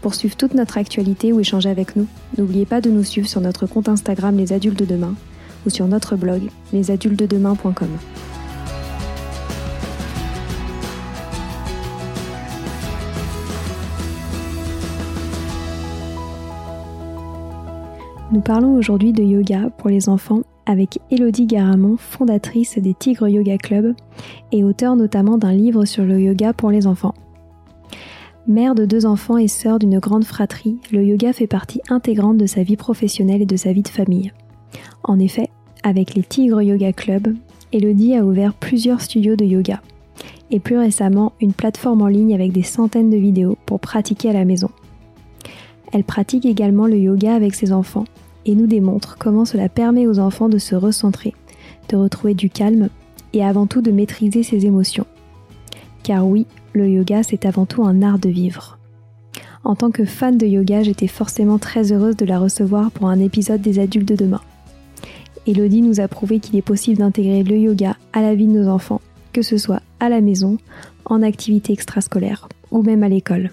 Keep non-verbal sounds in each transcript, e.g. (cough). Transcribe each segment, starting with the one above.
Pour suivre toute notre actualité ou échanger avec nous, n'oubliez pas de nous suivre sur notre compte Instagram Les Adultes de Demain ou sur notre blog lesadultesdedemain.com. Nous parlons aujourd'hui de yoga pour les enfants avec Elodie Garamond, fondatrice des Tigres Yoga Club et auteur notamment d'un livre sur le yoga pour les enfants. Mère de deux enfants et sœur d'une grande fratrie, le yoga fait partie intégrante de sa vie professionnelle et de sa vie de famille. En effet, avec les Tigres Yoga Club, Elodie a ouvert plusieurs studios de yoga et plus récemment une plateforme en ligne avec des centaines de vidéos pour pratiquer à la maison. Elle pratique également le yoga avec ses enfants et nous démontre comment cela permet aux enfants de se recentrer, de retrouver du calme et avant tout de maîtriser ses émotions. Car oui, le yoga, c'est avant tout un art de vivre. En tant que fan de yoga, j'étais forcément très heureuse de la recevoir pour un épisode des adultes de demain. Elodie nous a prouvé qu'il est possible d'intégrer le yoga à la vie de nos enfants, que ce soit à la maison, en activité extrascolaire ou même à l'école.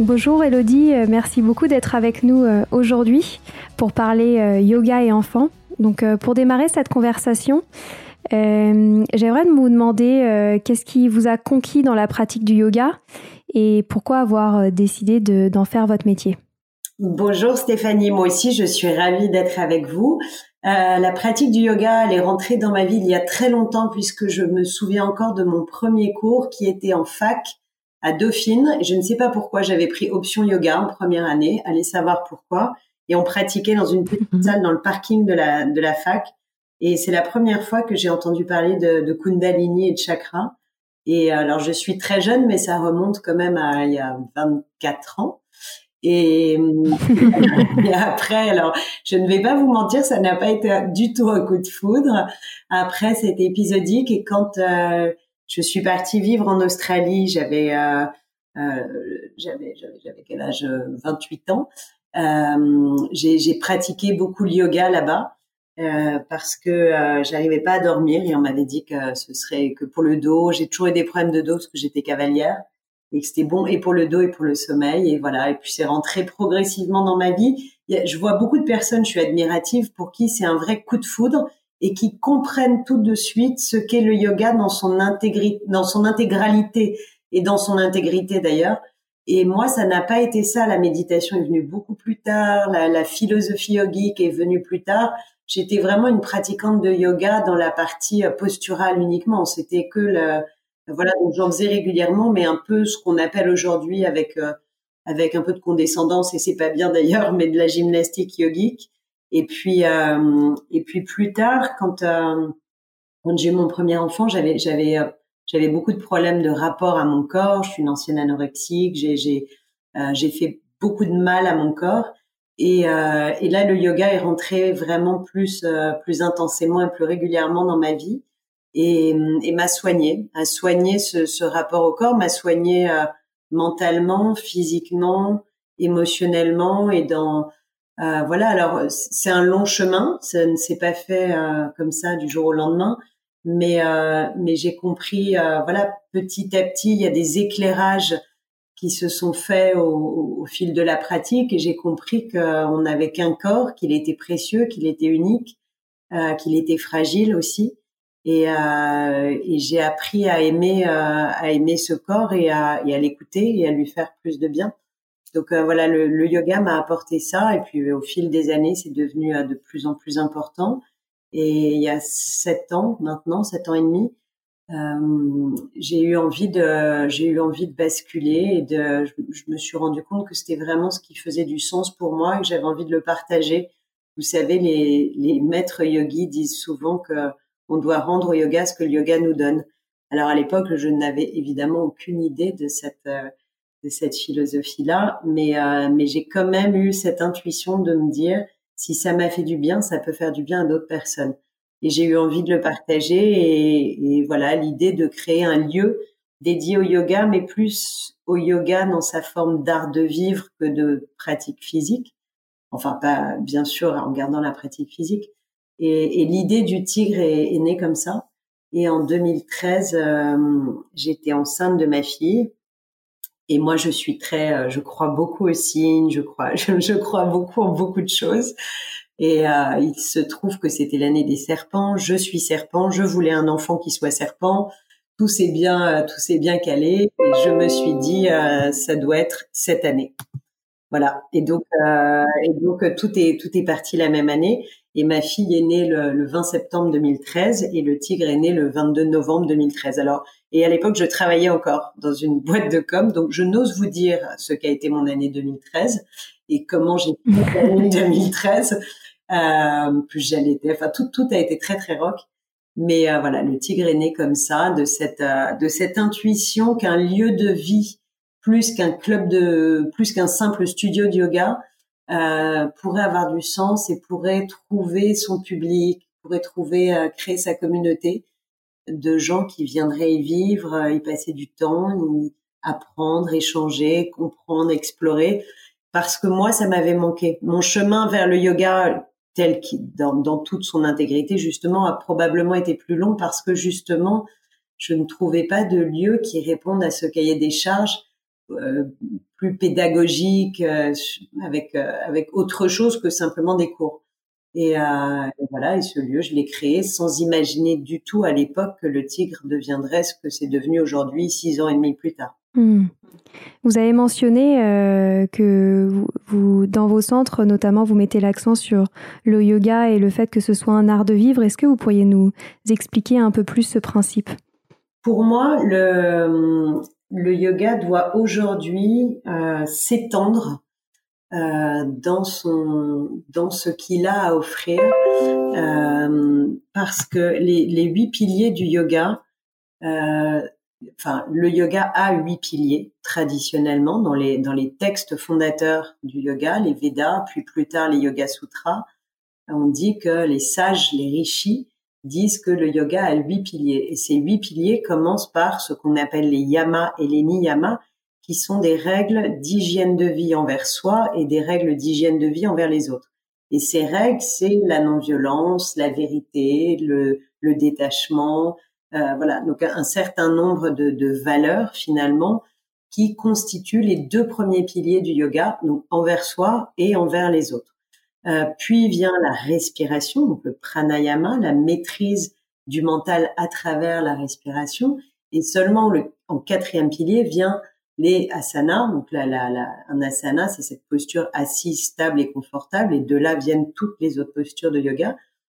Bonjour Elodie, euh, merci beaucoup d'être avec nous euh, aujourd'hui pour parler euh, yoga et enfants. Donc pour démarrer cette conversation, j'aimerais vous demander qu'est-ce qui vous a conquis dans la pratique du yoga et pourquoi avoir décidé d'en faire votre métier? Bonjour Stéphanie, moi aussi je suis ravie d'être avec vous. la pratique du yoga, elle est rentrée dans ma vie il y a très longtemps puisque je me souviens encore de mon premier cours qui était en fac à Dauphine. Je ne sais pas pourquoi j'avais pris option yoga en première année. Allez savoir pourquoi. Et on pratiquait dans une petite mhm. salle dans le parking de la, de la fac. Et c'est la première fois que j'ai entendu parler de, de Kundalini et de chakra. Et alors, je suis très jeune, mais ça remonte quand même à il y a 24 ans. Et, (laughs) et, après, alors, je ne vais pas vous mentir, ça n'a pas été du tout un coup de foudre. Après, c'était épisodique et quand euh, je suis partie vivre en Australie, j'avais euh, euh, j'avais j'avais quel âge? 28 ans. Euh, j'ai pratiqué beaucoup le yoga là-bas euh, parce que euh, j'arrivais pas à dormir et on m'avait dit que ce serait que pour le dos. J'ai toujours eu des problèmes de dos parce que j'étais cavalière et que c'était bon et pour le dos et pour le sommeil et voilà. Et puis c'est rentré progressivement dans ma vie. Je vois beaucoup de personnes, je suis admirative pour qui c'est un vrai coup de foudre et qui comprennent tout de suite ce qu'est le yoga dans son intégrité, dans son intégralité et dans son intégrité d'ailleurs. Et moi, ça n'a pas été ça. La méditation est venue beaucoup plus tard. La, la philosophie yogique est venue plus tard. J'étais vraiment une pratiquante de yoga dans la partie euh, posturale uniquement. C'était que le, voilà, donc j'en faisais régulièrement, mais un peu ce qu'on appelle aujourd'hui avec euh, avec un peu de condescendance et c'est pas bien d'ailleurs, mais de la gymnastique yogique. Et puis euh, et puis plus tard, quand euh, quand j'ai mon premier enfant, j'avais j'avais euh, j'avais beaucoup de problèmes de rapport à mon corps. Je suis une ancienne anorexique. J'ai j'ai j'ai fait beaucoup de mal à mon corps. Et, euh, et là, le yoga est rentré vraiment plus plus intensément et plus régulièrement dans ma vie et, et m'a soigné, a soigné ce, ce, rapport au corps, m'a soigné mentalement, physiquement, émotionnellement et dans euh, voilà, alors c'est un long chemin, ça ne s'est pas fait euh, comme ça du jour au lendemain, mais euh, mais j'ai compris, voilà, petit à petit, il y a des éclairages qui se sont faits au, au fil de la pratique et j'ai compris qu'on n'avait qu'un corps, qu'il était précieux, qu'il était unique, qu'il était fragile aussi. Et, euh, et j'ai appris à aimer, euh, à aimer ce corps et à, et à l'écouter et à lui faire plus de bien. Donc euh, voilà, le, le yoga m'a apporté ça. Et puis au fil des années, c'est devenu de plus en plus important. Et il y a sept ans maintenant, sept ans et demi, euh, j'ai eu envie de j'ai eu envie de basculer et de je, me suis rendu compte que c'était vraiment ce qui faisait du sens pour moi et que j'avais envie de le partager. Vous savez, les, les maîtres yogis disent souvent que on doit rendre au yoga ce que le yoga nous donne. Alors à l'époque, je n'avais évidemment aucune idée de cette de cette philosophie-là, mais euh, mais j'ai quand même eu cette intuition de me dire si ça m'a fait du bien, ça peut faire du bien à d'autres personnes et j'ai eu envie de le partager et, voilà l'idée de créer un lieu dédié au yoga, mais plus au yoga dans sa forme d'art de vivre que de pratique physique. Enfin, pas bien sûr en gardant la pratique physique. Et, l'idée du tigre est, est, née comme ça. Et en 2013, euh, j'étais enceinte de ma fille. Et moi, je suis très, euh, je crois beaucoup aux signes, je crois, (laughs) je, je crois beaucoup en beaucoup de choses. Et euh, il se trouve que c'était l'année des serpents. Je suis serpent. Je voulais un enfant qui soit serpent. Tout s'est bien, euh, tout s'est bien calé. Et je me suis dit, euh, ça doit être cette année. Voilà. Et donc, euh, et donc tout est tout est parti la même année. Et ma fille est née le, le, 20 septembre 2013 et le tigre est né le 22 novembre 2013. Alors, et à l'époque, je travaillais encore dans une (laughs) boîte de com, donc je n'ose vous dire ce qu'a été mon année 2013 et comment j'ai fait l'année 2013 (laughs) euh, plus j'allais, enfin tout tout a été très très rock. Mais euh, voilà, le tigre est né comme ça, de cette euh, de cette intuition qu'un lieu de vie plus qu'un club de plus qu'un simple studio de yoga pourrait avoir du sens et pourrait trouver son public, pourrait trouver créer sa communauté de gens qui viendraient y vivre, y passer du temps, y apprendre, échanger, comprendre, explorer. Parce que moi, ça m'avait manqué. Mon chemin vers le yoga, tel qu'il dans, dans, toute son intégrité justement a probablement été plus long parce que justement je ne trouvais pas de lieu qui réponde à ce cahier des charges euh, plus pédagogique euh, avec euh, avec autre chose que simplement des cours et, et, voilà et ce lieu je l'ai créé sans imaginer du tout à l'époque que le Tigre deviendrait ce que c'est devenu aujourd'hui six ans et demi plus tard mmh. Vous avez mentionné euh, que vous, vous, dans vos centres, notamment, vous mettez l'accent sur le yoga et le fait que ce soit un art de vivre. Est-ce que vous pourriez nous expliquer un peu plus ce principe? Pour moi, le, le yoga doit aujourd'hui euh, s'étendre euh, dans son dans ce qu'il a à offrir euh, parce que les, les huit piliers du yoga euh, enfin, le yoga a huit piliers traditionnellement dans les dans les textes fondateurs du yoga, les Védas, puis plus tard les Yoga Sutras. On dit que les sages, les rishis, disent que le yoga a huit piliers. Et ces huit piliers commencent par ce qu'on appelle les yamas et les niyamas, qui sont des règles d'hygiène de vie envers soi et des règles d'hygiène de vie envers les autres. Et ces règles, c'est la non-violence, la vérité, le, détachement, euh, voilà, donc un certain nombre de, de, valeurs finalement qui constituent les deux premiers piliers du yoga, donc envers soi et envers les autres. Euh, puis vient la respiration, donc le pranayama, la maîtrise du mental à travers la respiration, et seulement le, en quatrième pilier vient les asanas. Donc la, un asana, c'est cette posture assise, stable et confortable, et de là viennent toutes les autres postures de yoga.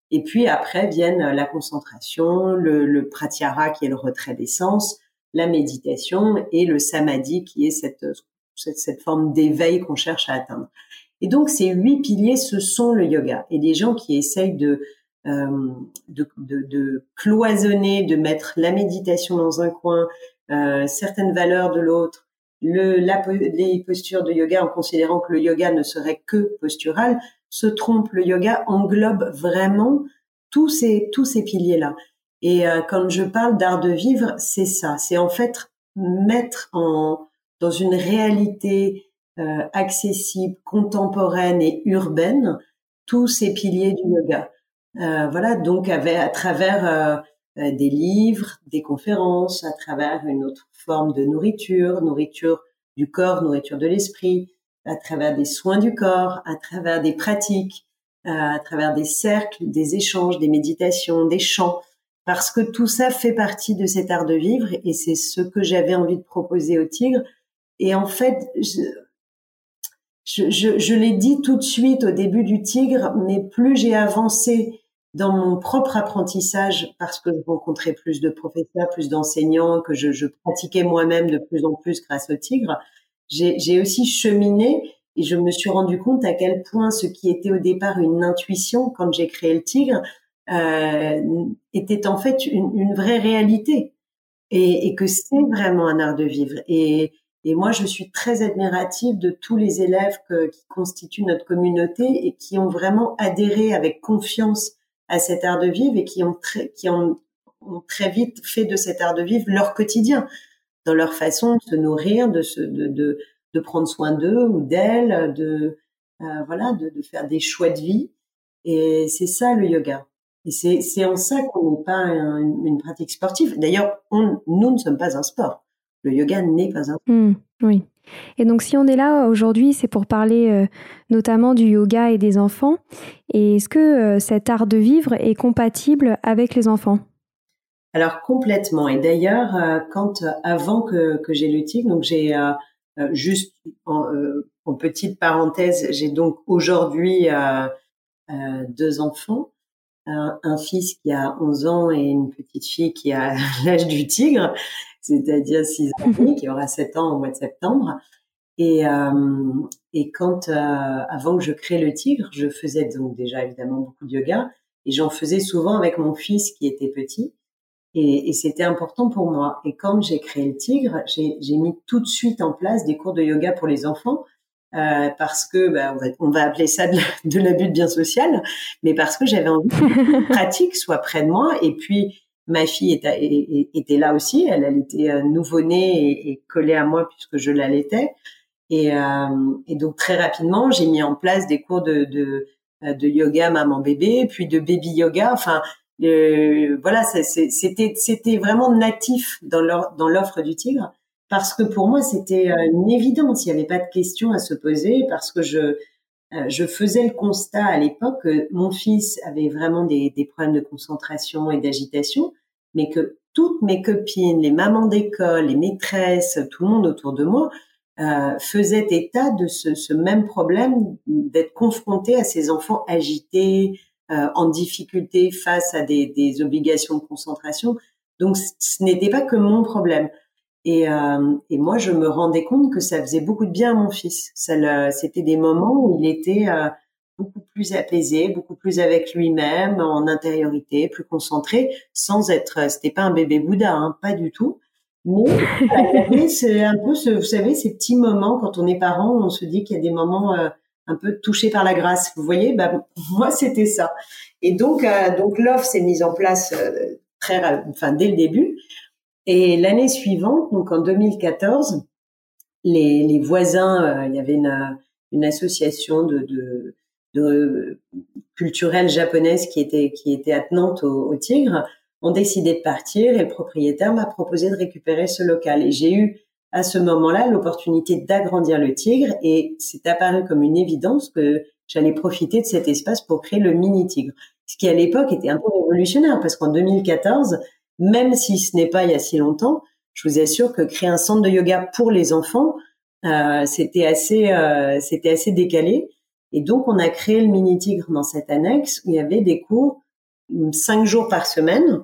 Et puis après viennent la concentration, le, le pratyahara qui est le retrait des sens, la méditation et le samadhi qui est cette, cette, cette forme d'éveil qu'on cherche à atteindre. Et donc ces huit piliers, ce sont le yoga. Et des gens qui essayent de, euh, de, de, de, cloisonner, de mettre la méditation dans un coin, euh, certaines valeurs de l'autre, le, la, les postures de yoga en considérant que le yoga ne serait que postural, se trompe. Le yoga englobe vraiment tous ces tous ces piliers là. Et euh, quand je parle d'art de vivre, c'est ça. C'est en fait mettre en dans une réalité euh, accessible, contemporaine et urbaine tous ces piliers du yoga. Euh, voilà, donc avec, à travers euh, euh, des livres, des conférences, à travers une autre forme de nourriture, nourriture du corps, nourriture de l'esprit, à travers des soins du corps, à travers des pratiques, euh, à travers des cercles, des échanges, des méditations, des chants. parce que tout ça fait partie de cet art de vivre et c'est ce que j'avais envie de proposer au tigre. Et en fait, je, je, je, l'ai dit tout de suite au début du tigre, mais plus j'ai avancé dans mon propre apprentissage, parce que je rencontrais plus de professeurs, plus d'enseignants, que je, je pratiquais moi-même de plus en plus grâce au tigre, j'ai aussi cheminé et je me suis rendu compte à quel point ce qui était au départ une intuition quand j'ai créé le tigre euh, était en fait une, une vraie réalité et, et que c'est vraiment un art de vivre. Et, et moi, je suis très admirative de tous les élèves que, qui constituent notre communauté et qui ont vraiment adhéré avec confiance à cet art de vivre et qui ont très, qui ont, très vite fait de cet art de vivre leur quotidien dans leur façon de se nourrir, de se, de, de, de prendre soin d'eux ou d'elles, de, euh, voilà, de, de, faire des choix de vie. Et c'est ça le yoga. Et c'est en ça qu'on n'est pas une pratique sportive. D'ailleurs, nous ne sommes pas un sport. Le yoga n'est pas un. Mmh, oui. Et donc, si on est là aujourd'hui, c'est pour parler euh, notamment du yoga et des enfants. Et est-ce que euh, cet art de vivre est compatible avec les enfants? Alors complètement. Et d'ailleurs, euh, quand avant que, que j'ai le tigre, donc j'ai juste en, en, petite parenthèse, j'ai donc aujourd'hui deux enfants un, fils qui a 11 ans et une petite fille qui a (laughs) l'âge du tigre, c'est-à-dire 6 ans, qui aura 7 ans au mois de septembre. Et, euh, et quand, euh, avant que je crée le tigre, je faisais donc déjà évidemment beaucoup de yoga et j'en faisais souvent avec mon fils qui était petit. Et, et c'était important pour moi. Et quand j'ai créé le tigre, j'ai mis tout de suite en place des cours de yoga pour les enfants euh, parce que bah, on, va, appeler ça de, l'abus de bien social, mais parce que j'avais envie que pratique soit près de moi. Et puis ma fille était, là aussi, elle, elle était euh, nouveau-née et, collée à moi puisque je l'allaitais. Et, euh, et donc très rapidement, j'ai mis en place des cours de, de, de yoga maman-bébé, puis de baby yoga. Enfin, euh, voilà, c'était c'était vraiment natif dans l'offre du tigre parce que pour moi c'était euh, une évidence, il n'y avait pas de question à se poser parce que je euh, je faisais le constat à l'époque que mon fils avait vraiment des, des problèmes de concentration et d'agitation, mais que toutes mes copines, les mamans d'école, les maîtresses, tout le monde autour de moi euh, faisait état de ce, ce même problème d'être confronté à ces enfants agités, euh, en difficulté face à des, des obligations de concentration. Donc ce n'était pas que mon problème. Et, euh, et, moi, je me rendais compte que ça faisait beaucoup de bien à mon fils. C'était des moments où il était euh, beaucoup plus apaisé, beaucoup plus avec lui-même, en intériorité, plus concentré, sans être. C'était pas un bébé Bouddha, hein, pas du tout. Mais (laughs) c'est un peu, ce, vous savez, ces petits moments quand on est parent, on se dit qu'il y a des moments euh, un peu touchés par la grâce. Vous voyez, bah, (laughs) moi, c'était ça. Et donc, euh, donc l'offre s'est mise en place très, enfin, dès le début. Et l'année suivante, donc en 2014, les, les voisins, euh, il y avait une, une association de, de, de, culturelle japonaise qui était qui était attenante au, au, Tigre, ont décidé de partir et le propriétaire m'a proposé de récupérer ce local. Et j'ai eu à ce moment-là l'opportunité d'agrandir le Tigre et c'est apparu comme une évidence que j'allais profiter de cet espace pour créer le mini Tigre. Ce qui à l'époque était un peu révolutionnaire parce qu'en 2014, même si ce n'est pas il y a si longtemps, je vous assure que créer un centre de yoga pour les enfants, euh, c'était assez, euh, c'était assez décalé. Et donc, on a créé le Mini Tigre dans cette annexe où il y avait des cours cinq jours par semaine,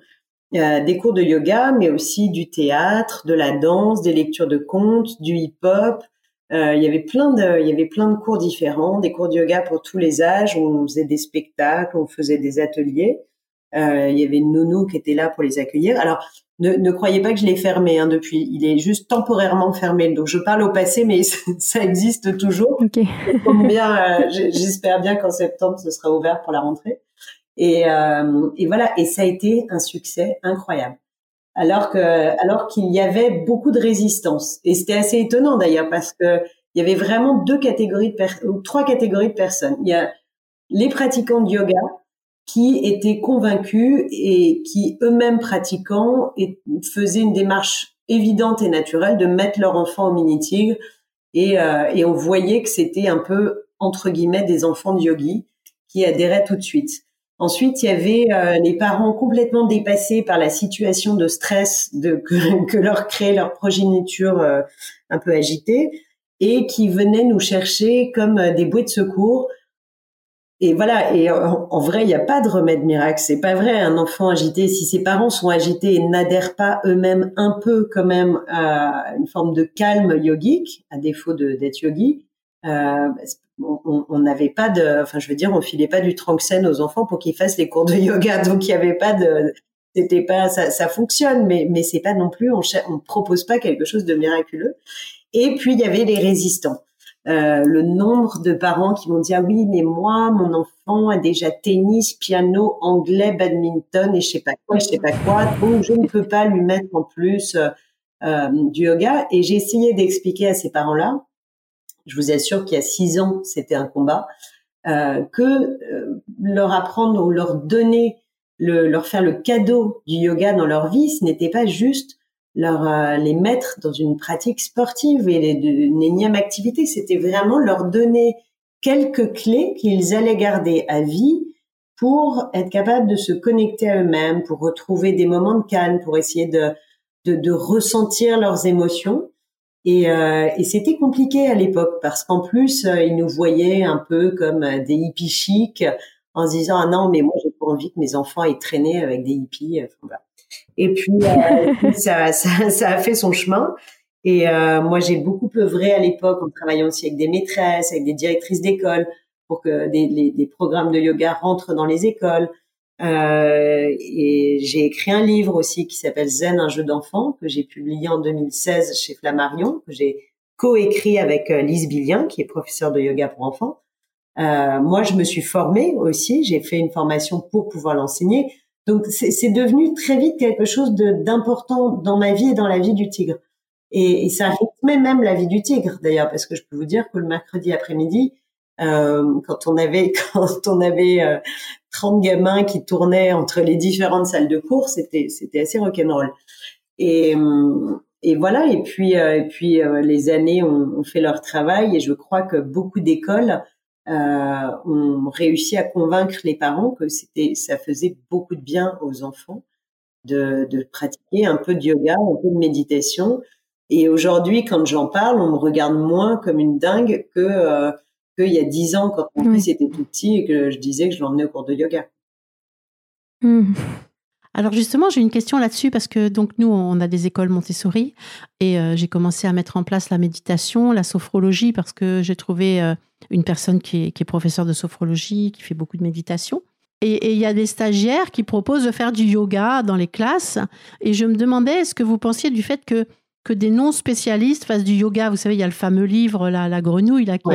euh, des cours de yoga, mais aussi du théâtre, de la danse, des lectures de contes, du hip-hop. Euh, il y avait plein de, il y avait plein de cours différents, des cours de yoga pour tous les âges. On faisait des spectacles, on faisait des ateliers. Euh, il y avait nounou qui était là pour les accueillir. Alors, ne, ne croyez pas que je l'ai fermé hein, depuis. Il est juste temporairement fermé. Donc, je parle au passé, mais (laughs) ça existe toujours. Okay. bien, euh, j'espère bien qu'en septembre, ce sera ouvert pour la rentrée. Et, euh, et voilà. Et ça a été un succès incroyable. Alors que, alors qu'il y avait beaucoup de résistance. Et c'était assez étonnant d'ailleurs parce que il y avait vraiment deux catégories de ou trois catégories de personnes. Il y a les pratiquants de yoga qui étaient convaincus et qui eux-mêmes pratiquants et faisaient une démarche évidente et naturelle de mettre leur enfant au mini-tigre et, euh, et on voyait que c'était un peu entre guillemets des enfants de yogi qui adhéraient tout de suite. Ensuite, il y avait euh, les parents complètement dépassés par la situation de stress de, que, (laughs) leur crée leur progéniture euh, un peu agitée et qui venaient nous chercher comme euh, des bouées de secours. Et voilà. Et en, vrai, il n'y a pas de remède miracle. C'est pas vrai. Un enfant agité, si ses parents sont agités et n'adhèrent pas eux-mêmes un peu quand même à une forme de calme yogique, à défaut d'être yogi, euh, on n'avait pas de, enfin je veux dire, on filait pas du tranxène aux enfants pour qu'ils fassent les cours de yoga, (laughs) donc il y avait pas de, c'était pas, ça, ça fonctionne, mais mais c'est pas non plus, on on propose pas quelque chose de miraculeux. Et puis il y avait les résistants. Euh, le nombre de parents qui m'ont dit ah oui mais moi mon enfant a déjà tennis, piano, anglais, badminton et je sais pas quoi, je sais pas quoi donc je ne peux pas lui mettre en plus euh, euh du yoga. Et j'ai essayé d'expliquer à ces parents là je vous assure qu'il y a six ans, c'était un combat, euh, que euh, leur apprendre ou leur donner, le, leur faire le cadeau du yoga dans leur vie, ce n'était pas juste leur euh, les mettre dans une pratique sportive et une énième activité, c'était vraiment leur donner quelques clés qu'ils allaient garder à vie pour être capables de se connecter à eux-mêmes, pour retrouver des moments de calme, pour essayer de, de, de ressentir leurs émotions. Et, euh, et c'était compliqué à l'époque parce qu'en plus, euh, ils nous voyaient un peu comme euh, des hippies chics en se disant ah non mais moi j'ai pas envie que mes enfants aient traîné avec des hippies. Et (laughs) puis ça, ça, ça, a fait son chemin. Et moi j'ai beaucoup œuvré à l'époque en travaillant aussi avec des maîtresses, avec des directrices d'école pour que des, les, des programmes de yoga rentrent dans les écoles. Euh, et j'ai écrit un livre aussi qui s'appelle Zen, un jeu d'enfant, que j'ai publié en 2016 chez Flammarion, que j'ai coécrit avec euh, Lise Billien, qui est professeure de yoga pour enfants. Euh, moi, je me suis formée aussi, j'ai fait une formation pour pouvoir l'enseigner. Donc, c'est devenu très vite quelque chose d'important dans ma vie et dans la vie du tigre. Et, et ça rythmait même la vie du tigre, d'ailleurs, parce que je peux vous dire que le mercredi après-midi, euh, quand on avait (laughs) quand on avait euh, 30 gamins qui tournaient entre les différentes salles de cours, c'était c'était assez rock'n'roll. Et et voilà. Et puis euh, et puis euh, les années ont, ont, fait leur travail et je crois que beaucoup d'écoles euh, ont réussi à convaincre les parents que c'était ça faisait beaucoup de bien aux enfants de, de pratiquer un peu de yoga, un peu de méditation. Et aujourd'hui, quand j'en parle, on me regarde moins comme une dingue que qu'il y a dix ans quand mon fils était tout petit et que je disais que je l'emmenais au cours de yoga. Mmh. Alors justement, j'ai une question là-dessus parce que donc nous, on a des écoles Montessori et euh, j'ai commencé à mettre en place la méditation, la sophrologie parce que j'ai trouvé euh, une personne qui est, qui est professeure de sophrologie, qui fait beaucoup de méditation. Et il y a des stagiaires qui proposent de faire du yoga dans les classes. Et je me demandais, est-ce que vous pensiez du fait que, que des non-spécialistes fassent du yoga? Vous savez, il y a le fameux livre, La, la grenouille, là, qui,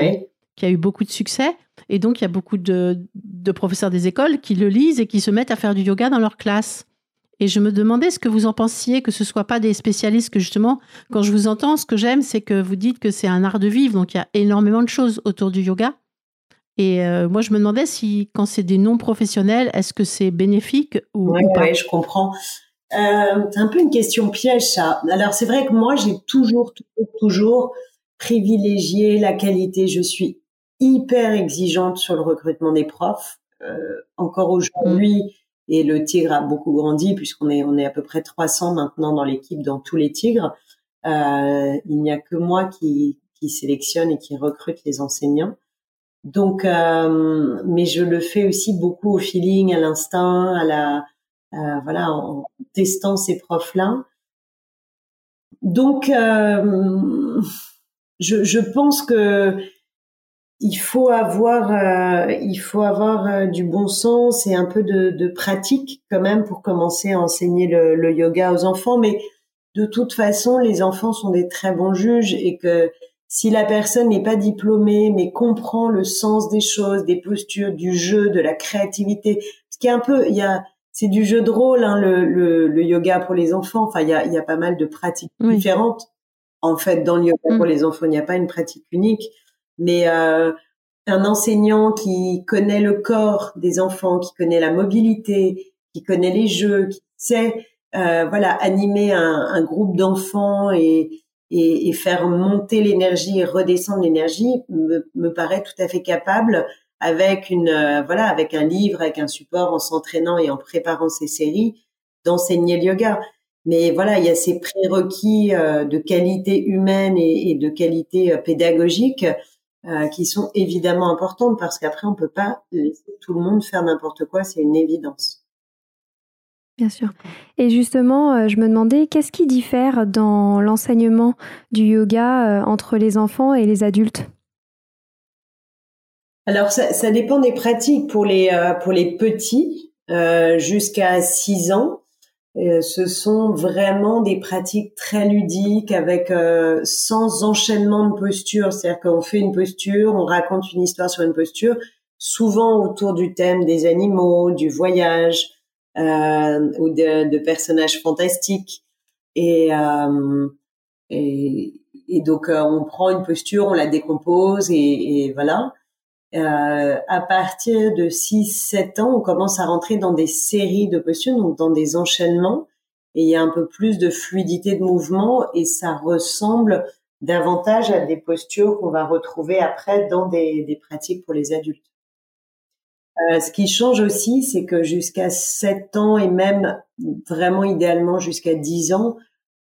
qui a eu beaucoup de succès. Et donc, il y a beaucoup de, professeurs des écoles qui le lisent et qui se mettent à faire du yoga dans leur classe. Et je me demandais ce que vous en pensiez, que ce soit pas des spécialistes, que justement, quand je vous entends, ce que j'aime, c'est que vous dites que c'est un art de vivre, donc il y a énormément de choses autour du yoga. Et euh, moi, je me demandais si, quand c'est des non-professionnels, est-ce que c'est bénéfique ou, pas? Oui, je comprends. Euh, c'est un peu une question piège, ça. Alors, c'est vrai que moi, j'ai toujours, toujours, toujours privilégié la qualité. Je suis hyper exigeante sur le recrutement des profs. Euh, encore aujourd'hui, et le Tigre a beaucoup grandi puisqu'on est on est à peu près 300 maintenant dans l'équipe dans tous les Tigres. Euh, il n'y a que moi qui qui sélectionne et qui recrute les enseignants. Donc, euh, mais je le fais aussi beaucoup au feeling, à l'instinct, à la euh, voilà, en testant ces profs-là. Donc, je, je pense que il faut avoir, euh, il faut avoir euh, du bon sens et un peu de, de, pratique quand même pour commencer à enseigner le, le, yoga aux enfants. Mais de toute façon, les enfants sont des très bons juges et que si la personne n'est pas diplômée mais comprend le sens des choses, des postures, du jeu, de la créativité, ce qui est un peu, il y a, c'est du jeu de rôle, hein, le, le, le, yoga pour les enfants. Enfin, il y a, il y a pas mal de pratiques différentes. En fait, dans le yoga pour mm. les enfants, il n'y a pas une pratique unique mais euh, un enseignant qui connaît le corps des enfants, qui connaît la mobilité, qui connaît les jeux, qui sait euh, voilà animer un, un groupe d'enfants et, et, et, faire monter l'énergie et redescendre l'énergie me, me, paraît tout à fait capable avec une voilà avec un livre, avec un support, en s'entraînant et en préparant ses séries, d'enseigner le yoga. Mais voilà, il y a ces prérequis de qualité humaine et, de qualité pédagogique qui sont évidemment importantes parce qu'après on peut pas laisser tout le monde faire n'importe quoi, c'est une évidence. Bien sûr. Et justement, euh, je me demandais qu'est-ce qui diffère dans l'enseignement du yoga euh, entre les enfants et les adultes? Alors, ça, dépend des pratiques. Pour les, euh, pour les petits, jusqu'à 6 ans, ce sont vraiment des pratiques très ludiques avec sans enchaînement de posture. C'est-à-dire qu'on fait une posture, on raconte une histoire sur une posture, souvent autour du thème des animaux, du voyage, euh, ou de, de, personnages fantastiques. Et, euh, et, et, donc euh, on prend une posture, on la décompose et, et voilà. Euh, à partir de 6-7 ans, on commence à rentrer dans des séries de postures, donc dans des enchaînements, et il y a un peu plus de fluidité de mouvement, et ça ressemble davantage à des postures qu'on va retrouver après dans des, des pratiques pour les adultes. Euh, ce qui change aussi, c'est que jusqu'à 7 ans et même vraiment idéalement jusqu'à 10 ans,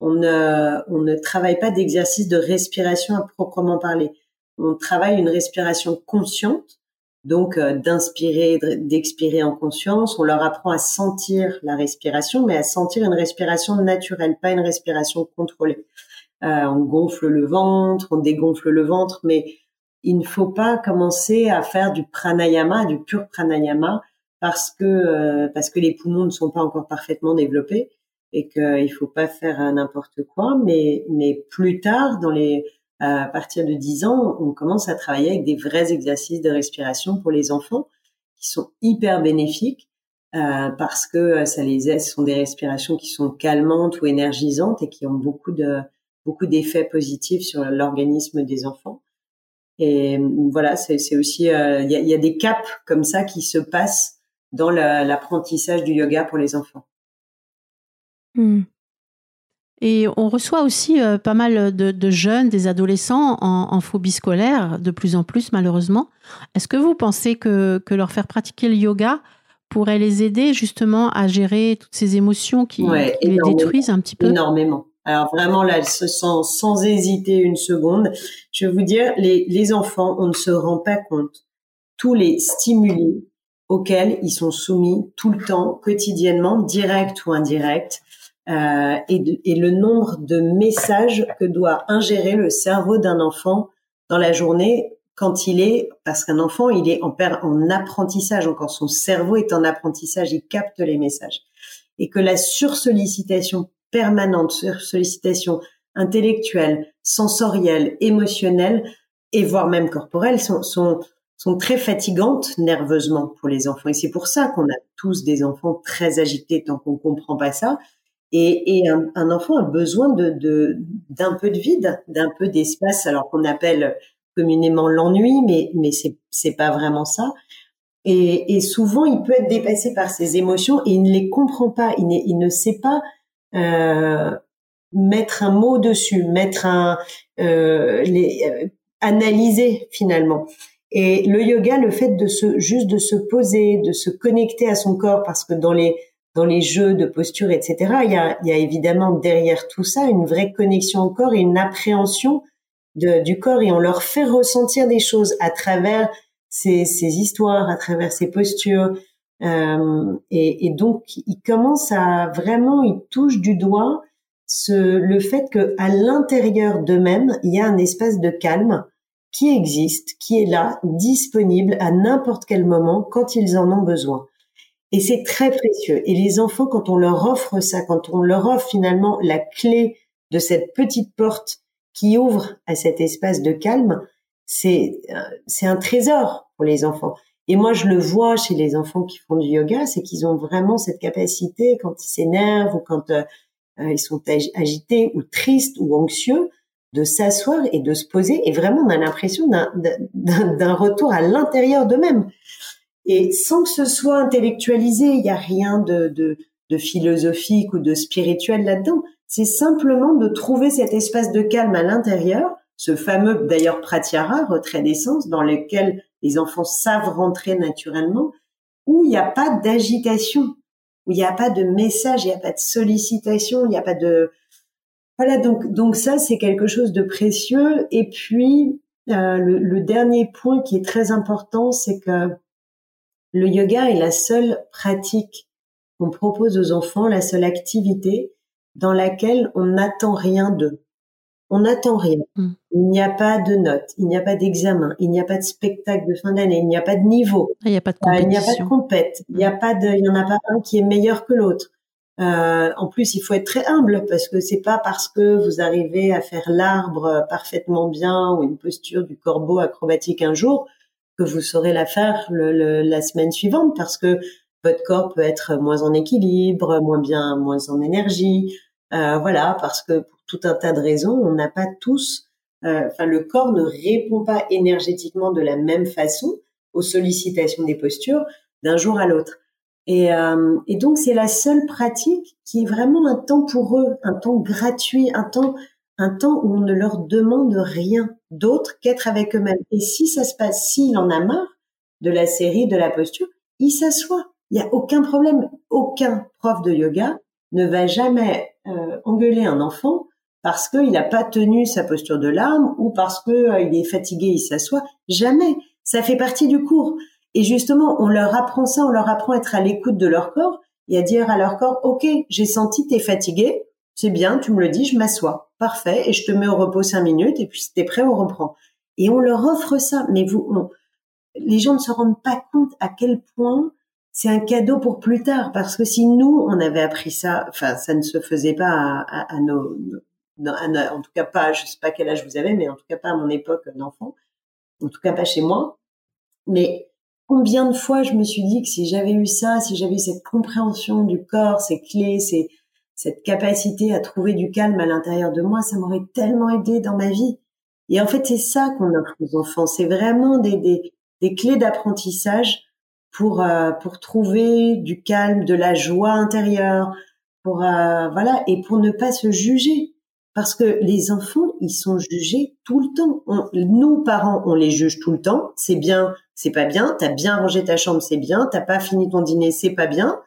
on ne, on ne travaille pas d'exercice de respiration à proprement parler. On travaille une respiration consciente, donc euh, d'inspirer, d'expirer en conscience. On leur apprend à sentir la respiration, mais à sentir une respiration naturelle, pas une respiration contrôlée. Euh, on gonfle le ventre, on dégonfle le ventre, mais il ne faut pas commencer à faire du pranayama, du pur pranayama, parce que euh, parce que les poumons ne sont pas encore parfaitement développés et qu'il faut pas faire n'importe quoi. Mais mais plus tard, dans les à partir de 10 ans, on commence à travailler avec des vrais exercices de respiration pour les enfants qui sont hyper bénéfiques euh, parce que ça les aide. Ce sont des respirations qui sont calmantes ou énergisantes et qui ont beaucoup de beaucoup d'effets positifs sur l'organisme des enfants. Et voilà, c'est aussi, euh, il y, a, des caps comme ça qui se passent dans l'apprentissage du yoga pour les enfants. Hmm. Et on reçoit aussi euh, pas mal de, jeunes, des adolescents en, phobie scolaire, de plus en plus malheureusement. Est-ce que vous pensez que, que, leur faire pratiquer le yoga pourrait les aider justement à gérer toutes ces émotions qui, qui les détruisent un petit peu? Énormément. Alors vraiment là, elle se sent sans hésiter une seconde. Je vais vous dire, les, les enfants, on ne se rend pas compte tous les stimuli auxquels ils sont soumis tout le temps, quotidiennement, direct ou indirect, euh, et, et, le nombre de messages que doit ingérer le cerveau d'un enfant dans la journée quand il est, parce qu'un enfant, il est en, en apprentissage encore, son cerveau est en apprentissage, il capte les messages. Et que la sursollicitation permanente, sollicitation intellectuelle, sensorielle, émotionnelle et voire même corporelle sont, sont, sont très fatigantes nerveusement pour les enfants. Et c'est pour ça qu'on a tous des enfants très agités tant qu'on comprend pas ça. Et, et un, un, enfant a besoin de d'un peu de vide, d'un peu d'espace, alors qu'on appelle communément l'ennui, mais mais c'est c'est pas vraiment ça. Et, et, souvent, il peut être dépassé par ses émotions et il ne les comprend pas. Il, il ne sait pas euh, mettre un mot dessus, mettre un euh, les, euh, analyser finalement. Et le yoga, le fait de se juste de se poser, de se connecter à son corps, parce que dans les dans les jeux de posture, etc., il y a, évidemment derrière tout ça une vraie connexion au corps et une appréhension du corps, et on leur fait ressentir des choses à travers ces, histoires, à travers ces postures, euh, et, donc, il commence à vraiment, il touche du doigt le fait que à l'intérieur d'eux-mêmes, il y a un espace de calme qui existe, qui est là, disponible à n'importe quel moment quand ils en ont besoin. Et c'est très précieux. Et les enfants, quand on leur offre ça, quand on leur offre finalement la clé de cette petite porte qui ouvre à cet espace de calme, c'est euh, c'est un trésor pour les enfants. Et moi, je le vois chez les enfants qui font du yoga, c'est qu'ils ont vraiment cette capacité, quand ils s'énervent ou quand euh, euh, ils sont agités ou tristes ou anxieux, de s'asseoir et de se poser. Et vraiment, on a l'impression d'un retour à l'intérieur d'eux-mêmes. Et sans que ce soit intellectualisé, il n'y a rien de, de, de philosophique ou de spirituel là-dedans. C'est simplement de trouver cet espace de calme à l'intérieur, ce fameux d'ailleurs pratyahara, retrait d'essence, dans lequel les enfants savent rentrer naturellement, où il n'y a pas d'agitation, où il n'y a pas de message, il n'y a pas de sollicitation, il n'y a pas de voilà donc donc ça c'est quelque chose de précieux et puis euh, le, le, dernier point qui est très important c'est que le yoga est la seule pratique qu'on propose aux enfants, la seule activité dans laquelle on n'attend rien d'eux. On n'attend rien. Mm. Il n'y a pas de notes, il n'y a pas d'examen, il n'y a pas de spectacle de fin d'année, il n'y a pas de niveau. Il n'y a pas de compétition. il n'y a pas de compète. Il n'y a pas de, il n'y en a pas un qui est meilleur que l'autre. Euh, en plus, il faut être très humble parce que c'est pas parce que vous arrivez à faire l'arbre parfaitement bien ou une posture du corbeau acrobatique un jour que vous saurez la faire le, la semaine suivante parce que votre corps peut être moins en équilibre, moins bien, moins en énergie. Euh, voilà, parce que pour tout un tas de raisons, on n'a pas tous, euh, enfin le corps ne répond pas énergétiquement de la même façon aux sollicitations des postures d'un jour à l'autre. Et, euh, et donc c'est la seule pratique qui est vraiment un temps pour eux, un temps gratuit, un temps un temps où on ne leur demande rien d'autre qu'être avec eux-mêmes. Et si ça se passe, s'il en a marre de la série, de la posture, il s'assoit. Il n'y a aucun problème. Aucun prof de yoga ne va jamais euh, engueuler un enfant parce qu'il n'a pas tenu sa posture de larme ou parce qu'il euh, est fatigué, il s'assoit. Jamais. Ça fait partie du cours. Et justement, on leur apprend ça, on leur apprend à être à l'écoute de leur corps et à dire à leur corps, OK, j'ai senti t'es fatigué, c'est bien, tu me le dis, je m'assois. Parfait. Et je te mets au repos cinq minutes et puis si t'es prêt, on reprend. Et on leur offre ça. Mais vous, les gens ne se rendent pas compte à quel point c'est un cadeau pour plus tard. Parce que si nous, on avait appris ça, enfin, ça ne se faisait pas à, à, nos, en tout cas pas, je sais pas quel âge vous avez, mais en tout cas pas à mon époque d'enfant. En tout cas pas chez moi. Mais combien de fois je me suis dit que si j'avais eu ça, si j'avais eu cette compréhension du corps, ces clés, ces, cette capacité à trouver du calme à l'intérieur de moi, ça m'aurait tellement aidé dans ma vie. Et en fait, c'est ça qu'on offre aux enfants. C'est vraiment des, des, des clés d'apprentissage pour euh, pour trouver du calme, de la joie intérieure, pour euh, voilà, et pour ne pas se juger. Parce que les enfants, ils sont jugés tout le temps. nous, parents, on les juge tout le temps. C'est bien, c'est pas bien. T'as bien rangé ta chambre, c'est bien. T'as pas fini ton dîner, c'est pas bien.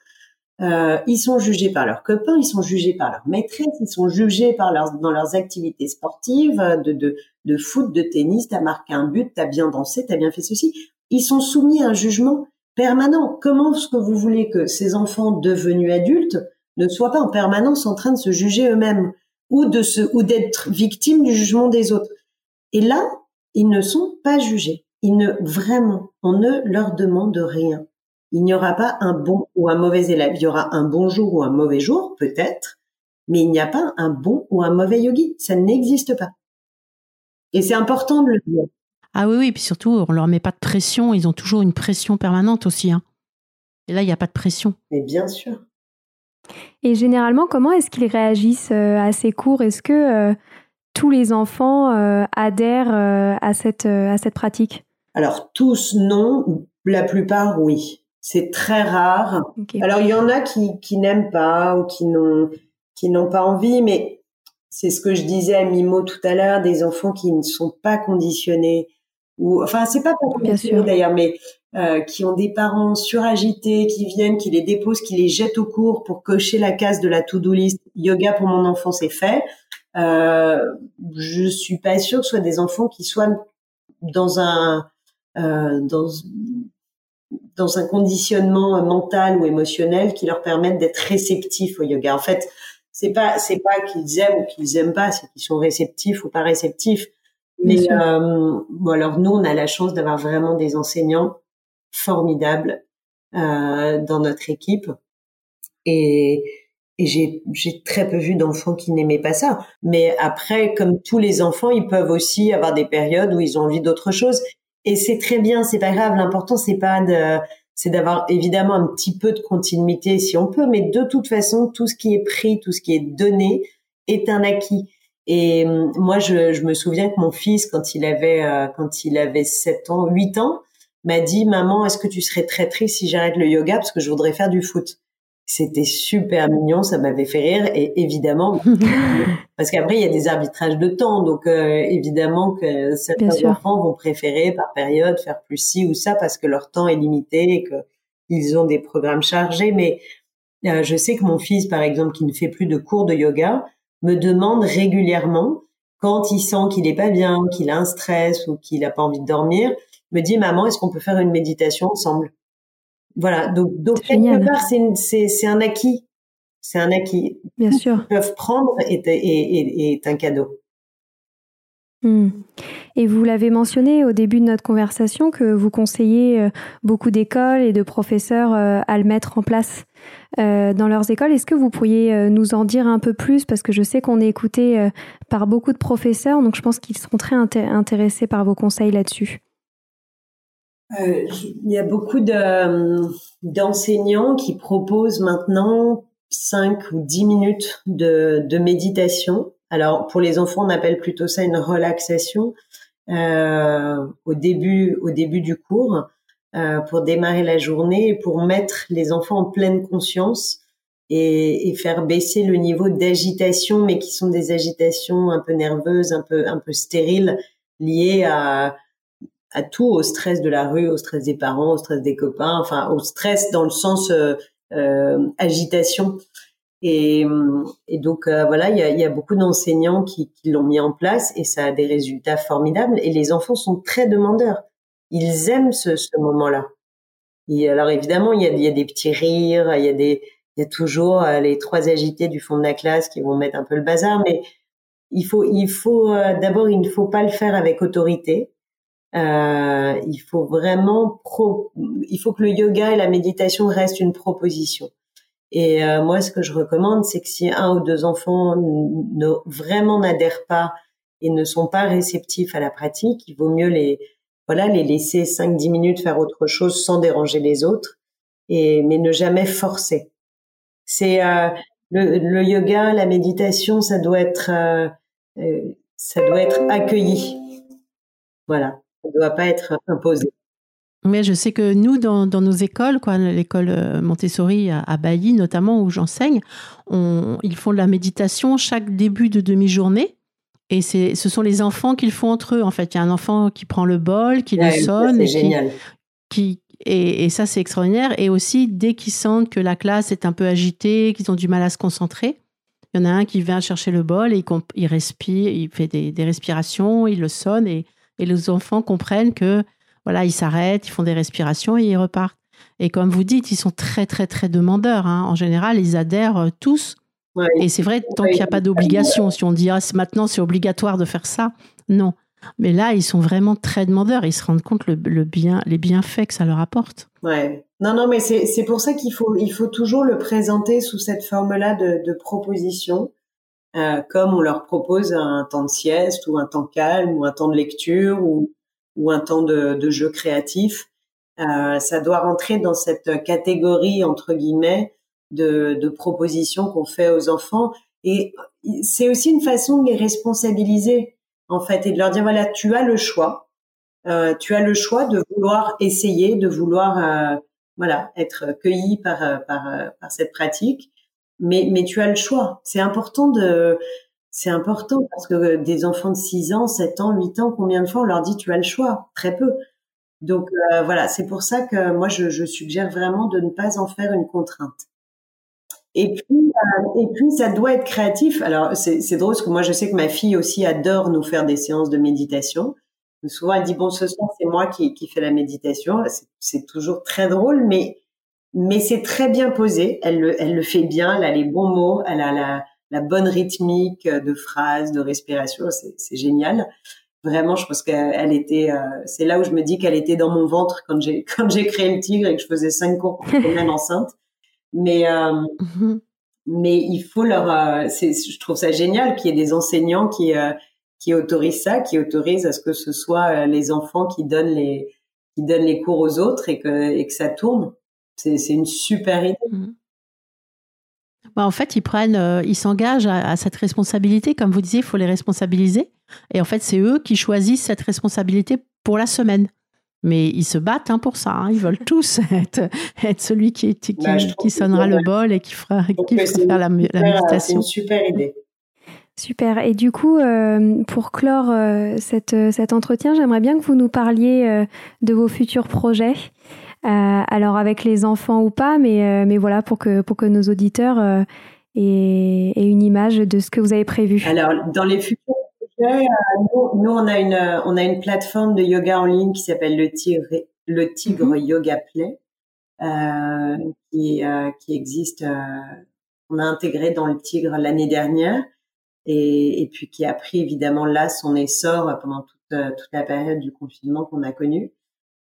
Euh, ils sont jugés par leurs copains, ils sont jugés par leurs maîtresses, ils sont jugés par leurs, dans leurs activités sportives, de, de, de foot, de tennis, t'as marqué un but, t'as bien dansé, t'as bien fait ceci. Ils sont soumis à un jugement permanent. Comment est-ce que vous voulez que ces enfants devenus adultes ne soient pas en permanence en train de se juger eux-mêmes ou de se, ou d'être victimes du jugement des autres? Et là, ils ne sont pas jugés. Ils ne, vraiment, on ne leur demande rien. Il n'y aura pas un bon ou un mauvais élève. Il y aura un bon jour ou un mauvais jour, peut-être, mais il n'y a pas un bon ou un mauvais yogi. Ça n'existe pas. Et c'est important de le dire. Ah oui, oui, puis surtout, on leur met pas de pression. Ils ont toujours une pression permanente aussi. Hein. Et là, il n'y a pas de pression. Mais bien sûr. Et généralement, comment est-ce qu'ils réagissent euh, à ces cours? Est-ce que euh, tous les enfants euh, adhèrent à, cette, à cette pratique? Alors, tous, non. La plupart, oui. C'est très rare. Alors il y en a qui, qui n'aiment pas ou qui n'ont qui n'ont pas envie, mais c'est ce que je disais à Mimo tout à l'heure, des enfants qui ne sont pas conditionnés ou enfin c'est pas pour conditionné d'ailleurs, mais euh, qui ont des parents suragités, qui viennent, qui les déposent, qui les jettent au cours pour cocher la case de la to-do list. Yoga pour mon enfant, c'est fait. Euh, je suis pas sûre que ce soit des enfants qui soient dans un euh, dans dans un conditionnement mental ou émotionnel qui leur permettent d'être réceptifs au yoga. En fait, c'est pas c'est pas qu'ils aiment ou qu'ils aiment pas, c'est qu'ils sont réceptifs ou pas réceptifs. Mais euh, bon, alors nous, on a la chance d'avoir vraiment des enseignants formidables euh, dans notre équipe et, j'ai très peu vu d'enfants qui n'aimaient pas ça. Mais après, comme tous les enfants, ils peuvent aussi avoir des périodes où ils ont envie d'autre chose et c'est très bien, c'est pas grave. L'important c'est pas de, c'est d'avoir évidemment un petit peu de continuité si on peut, mais de toute façon, tout ce qui est pris, tout ce qui est donné est un acquis. Et hum, moi, je, je me souviens que mon fils, quand il avait euh, quand il avait 7 ans, 8 ans, m'a dit "Maman, est-ce que tu serais très triste si j'arrête le yoga parce que je voudrais faire du foot? C'était super mignon, ça m'avait fait rire et évidemment (laughs) parce qu'après il y a des arbitrages de temps, donc euh, évidemment que certains enfants vont préférer par période faire plus ci ou ça parce que leur temps est limité et que ils ont des programmes chargés. Mais euh, je sais que mon fils, par exemple, qui ne fait plus de cours de yoga, me demande régulièrement quand il sent qu'il est pas bien, qu'il a un stress ou qu'il a pas envie de dormir, me dit maman, est-ce qu'on peut faire une méditation ensemble? Voilà, donc, donc quelque part c'est un acquis, c'est un acquis. Bien sûr. Qu'ils peuvent prendre est, est, est, un cadeau. Hmm. Et vous l'avez mentionné au début de notre conversation que vous conseillez euh, beaucoup d'écoles et de professeurs euh, à le mettre en place euh, dans leurs écoles. Est-ce que vous pourriez nous en dire un peu plus? Parce que je sais qu'on est écouté par beaucoup de professeurs, donc je pense qu'ils seront très intéressés par vos conseils là-dessus. Il y a beaucoup d'enseignants qui proposent maintenant 5 ou 10 minutes de, méditation. Alors pour les enfants, on appelle plutôt ça une relaxation euh, au début au début du cours euh, pour démarrer la journée et pour mettre les enfants en pleine conscience et, et faire baisser le niveau d'agitation, mais qui sont des agitations un peu nerveuses, un peu un peu stériles, liées à à tout, au stress de la rue, au stress des parents, au stress des copains, enfin au stress dans le sens euh, euh agitation. Et, et donc euh, voilà, il y a, y a, beaucoup d'enseignants qui, qui l'ont mis en place et ça a des résultats formidables. Et les enfants sont très demandeurs. Ils aiment ce, ce moment-là. Et alors évidemment, il y a, y a, des petits rires, il y a des, il y a toujours euh, les trois agités du fond de la classe qui vont mettre un peu le bazar, mais il faut, il faut euh, d'abord, il ne faut pas le faire avec autorité. Euh, il faut vraiment pro, il faut que le yoga et la méditation restent une proposition. Et euh, moi, ce que je recommande, c'est que si un ou deux enfants ne, vraiment n'adhèrent pas et ne sont pas réceptifs à la pratique, il vaut mieux les voilà les laisser 5-10 minutes faire autre chose sans déranger les autres, et mais ne jamais forcer. C'est euh, le, le, yoga, la méditation, ça doit être euh, euh ça doit être accueilli. Voilà, ça doit pas être imposé. Mais je sais que nous, dans, nos écoles, quoi, l'école euh, Montessori à, Bailly notamment, où j'enseigne, ils font de la méditation chaque début de demi-journée. Et c'est, ce sont les enfants qui le font entre eux. En fait, il y a un enfant qui prend le bol, qui le sonne. C'est génial. Qui, et, et, ça, c'est extraordinaire. Et aussi, dès qu'ils sentent que la classe est un peu agitée, qu'ils ont du mal à se concentrer, il y en a un qui vient chercher le bol et il, respire, il fait des, des, respirations, il le sonne et, et les enfants comprennent que voilà, ils s'arrêtent, ils font des respirations et ils repartent. Et comme vous dites, ils sont très, très, très demandeurs. Hein. En général, ils adhèrent euh, tous. Et c'est vrai, tant qu'il n'y a pas d'obligation, si on dit ah, maintenant c'est obligatoire de faire ça, non. Mais là, ils sont vraiment très demandeurs. Ils se rendent compte le, bien, les bienfaits que ça leur apporte. Ouais. Non, non, mais c'est pour ça qu'il faut, il faut toujours le présenter sous cette forme-là de, de, proposition, euh, comme on leur propose un temps de sieste ou un temps calme ou un temps de lecture ou, ou un temps de, de jeu créatif. Euh, ça doit rentrer dans cette catégorie entre guillemets de, de propositions qu'on fait aux enfants. Et c'est aussi une façon de les responsabiliser en fait et de leur dire voilà tu as le choix, euh, tu as le choix de vouloir essayer, de vouloir euh, voilà être cueilli par par, par cette pratique, mais mais tu as le choix. C'est important de c'est important parce que des enfants de 6 ans, 7 ans, 8 ans, combien de fois on leur dit tu as le choix? Très peu. Donc euh, voilà, c'est pour ça que moi je, je, suggère vraiment de ne pas en faire une contrainte. Et puis, euh, et puis ça doit être créatif. Alors c'est drôle parce que moi je sais que ma fille aussi adore nous faire des séances de méditation. Souvent elle dit bon ce soir c'est moi qui, qui fais la méditation. C'est toujours très drôle, mais mais c'est très bien posé. Elle le, elle le fait bien. Elle a les bons mots. Elle a la la bonne rythmique de phrases, de respiration, c'est génial. Vraiment, je pense qu'elle était, euh, c'est là où je me dis qu'elle était dans mon ventre quand j'ai (laughs) quand j'ai créé le tigre et que je faisais cinq cours pour (laughs) une enceinte. Mais euh, mm-hmm. mais il faut leur, euh, je trouve ça génial qu'il y ait des enseignants qui qui autorisent ça, qui autorisent à ce que ce soit les enfants qui donnent les qui donnent les cours aux autres et que et que ça tourne. C'est c'est une super idée. Mm-hmm. Bah, en fait, ils prennent, euh, ils s'engagent à, cette responsabilité. Comme vous disiez, il faut les responsabiliser. Et en fait, c'est eux qui choisissent cette responsabilité pour la semaine. Mais ils se battent hein, pour ça. Hein. Ils veulent tous (laughs) être, être celui qui, qui, bah, qui sonnera le bol et qui fera, qui fera faire la, la méditation. C'est une super idée. Super. Et du coup, euh, pour clore euh, cette, euh, cet entretien, j'aimerais bien que vous nous parliez de vos futurs projets. Alors avec les enfants ou pas, mais, mais voilà, pour que, pour que nos auditeurs aient, aient, une image de ce que vous avez prévu. Alors, dans les futurs projets, nous, nous, on, a une, on a une plateforme de yoga en ligne qui s'appelle le Tigre, le Tigre mhm. Yoga Play, qui, qui existe, on a intégré dans le Tigre l'année dernière et, et, puis qui a pris évidemment là son essor pendant toute, euh, toute la période du confinement qu'on a connu.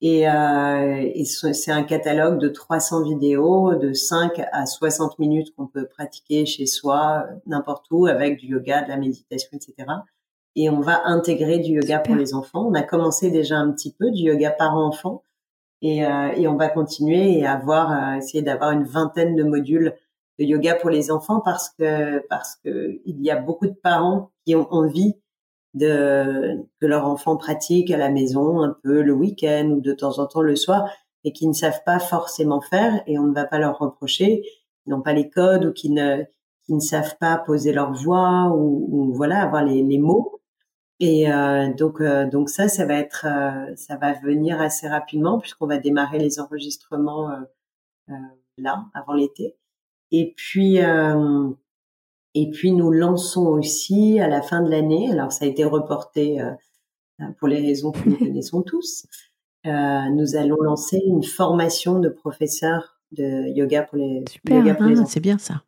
Et, euh, et c'est un catalogue de 300 vidéos de 5 à 60 minutes qu'on peut pratiquer chez soi, n'importe où, avec du yoga, de la méditation, etc. Et on va intégrer du yoga pour les enfants. On a commencé déjà un petit peu du yoga par enfant. Et, euh, et on va continuer et avoir, euh, essayer d'avoir une vingtaine de modules de yoga pour les enfants parce que parce que il y a beaucoup de parents qui ont envie de que leur enfant pratique à la maison un peu le week-end ou de temps en temps le soir et qui ne savent pas forcément faire et on ne va pas leur reprocher. Ils n'ont pas les codes ou qui ne qui ne savent pas poser leur voix ou, ou voilà avoir les, les mots. Et euh, donc euh, donc ça ça va être euh, ça va venir assez rapidement puisqu'on va démarrer les enregistrements euh, là avant l'été. Et puis, euh, et puis nous lançons aussi à la fin de l'année. Alors ça a été reporté euh, pour les raisons que nous (laughs) connaissons tous. Euh, nous allons lancer une formation de professeurs de yoga pour les, Super, hein, c'est bien ça.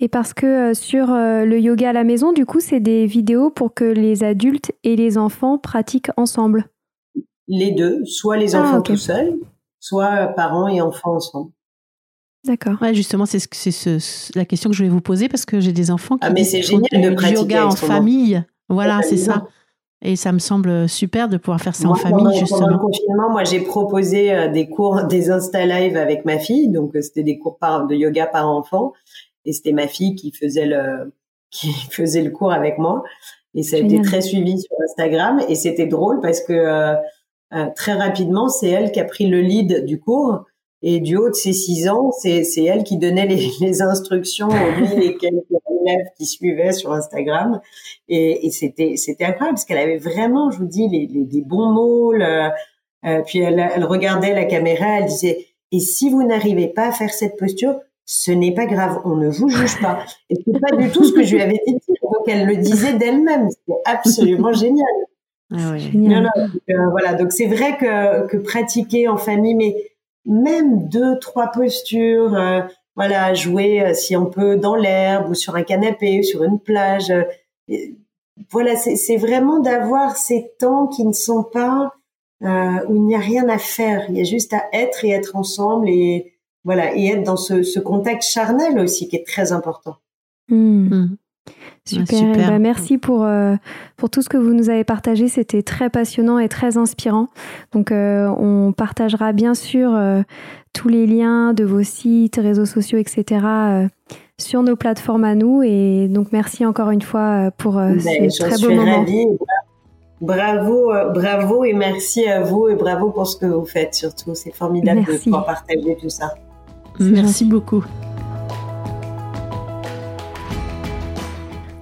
Et parce que sur le yoga à la maison, du coup, c'est des vidéos pour que les adultes et les enfants pratiquent ensemble. Les deux, soit les ah, enfants tout seuls, soit parents et enfants ensemble. D'accord. Ouais, justement, c'est ce, la question que je vais vous poser parce que j'ai des enfants qui ah, mais c'est génial de pratiquer yoga en famille. Voilà, c'est ça. Et ça me semble super de pouvoir faire ça en famille, pendant, justement. Pendant le confinement, moi, j'ai proposé euh, des cours, (laughs) des Insta Live avec ma fille. Donc, euh, c'était des cours par, de yoga par enfant. Et c'était ma fille qui faisait le, (laughs) qui faisait le cours avec moi. Et ça a été très suivi sur Instagram. Et c'était drôle parce que euh, très rapidement, c'est elle qui a pris le lead du cours. Et du haut de ses six ans, c'est, c'est elle qui donnait les, (laughs) les instructions aux lui et quelques élèves qui suivaient sur Instagram. Et, et c'était, c'était incroyable parce qu'elle avait vraiment, je vous dis, les, les, les bons mots. Le, euh, puis elle, elle regardait la caméra, elle disait, et si vous n'arrivez pas à faire cette posture, ce n'est pas grave, on ne vous juge pas. Et c'est pas du tout ce que je lui avais dit. Donc elle le disait d'elle-même. C'était absolument génial. Ah oui. Non, non, euh, voilà. Donc c'est vrai que, que pratiquer en famille, mais même deux, trois postures, euh, voilà, jouer euh, si on peut dans l'herbe ou sur un canapé ou sur une plage. Euh, voilà, c'est vraiment d'avoir ces temps qui ne sont pas où il n'y a rien à faire. Il y a juste à être et être ensemble et voilà et être dans ce, ce contact charnel aussi qui est très important. Hmm. Super. Ben, merci pour, euh, pour tout ce que vous nous avez partagé. C'était très passionnant et très inspirant. Donc, euh, on partagera bien sûr euh, tous les liens de vos sites, réseaux sociaux, etc. sur nos plateformes à nous. Et donc, merci encore une fois pour ben, ce très beau moment. Ravie. Bravo, bravo et merci à vous et bravo pour ce que vous faites surtout. C'est formidable de pouvoir partager tout ça. Merci beaucoup.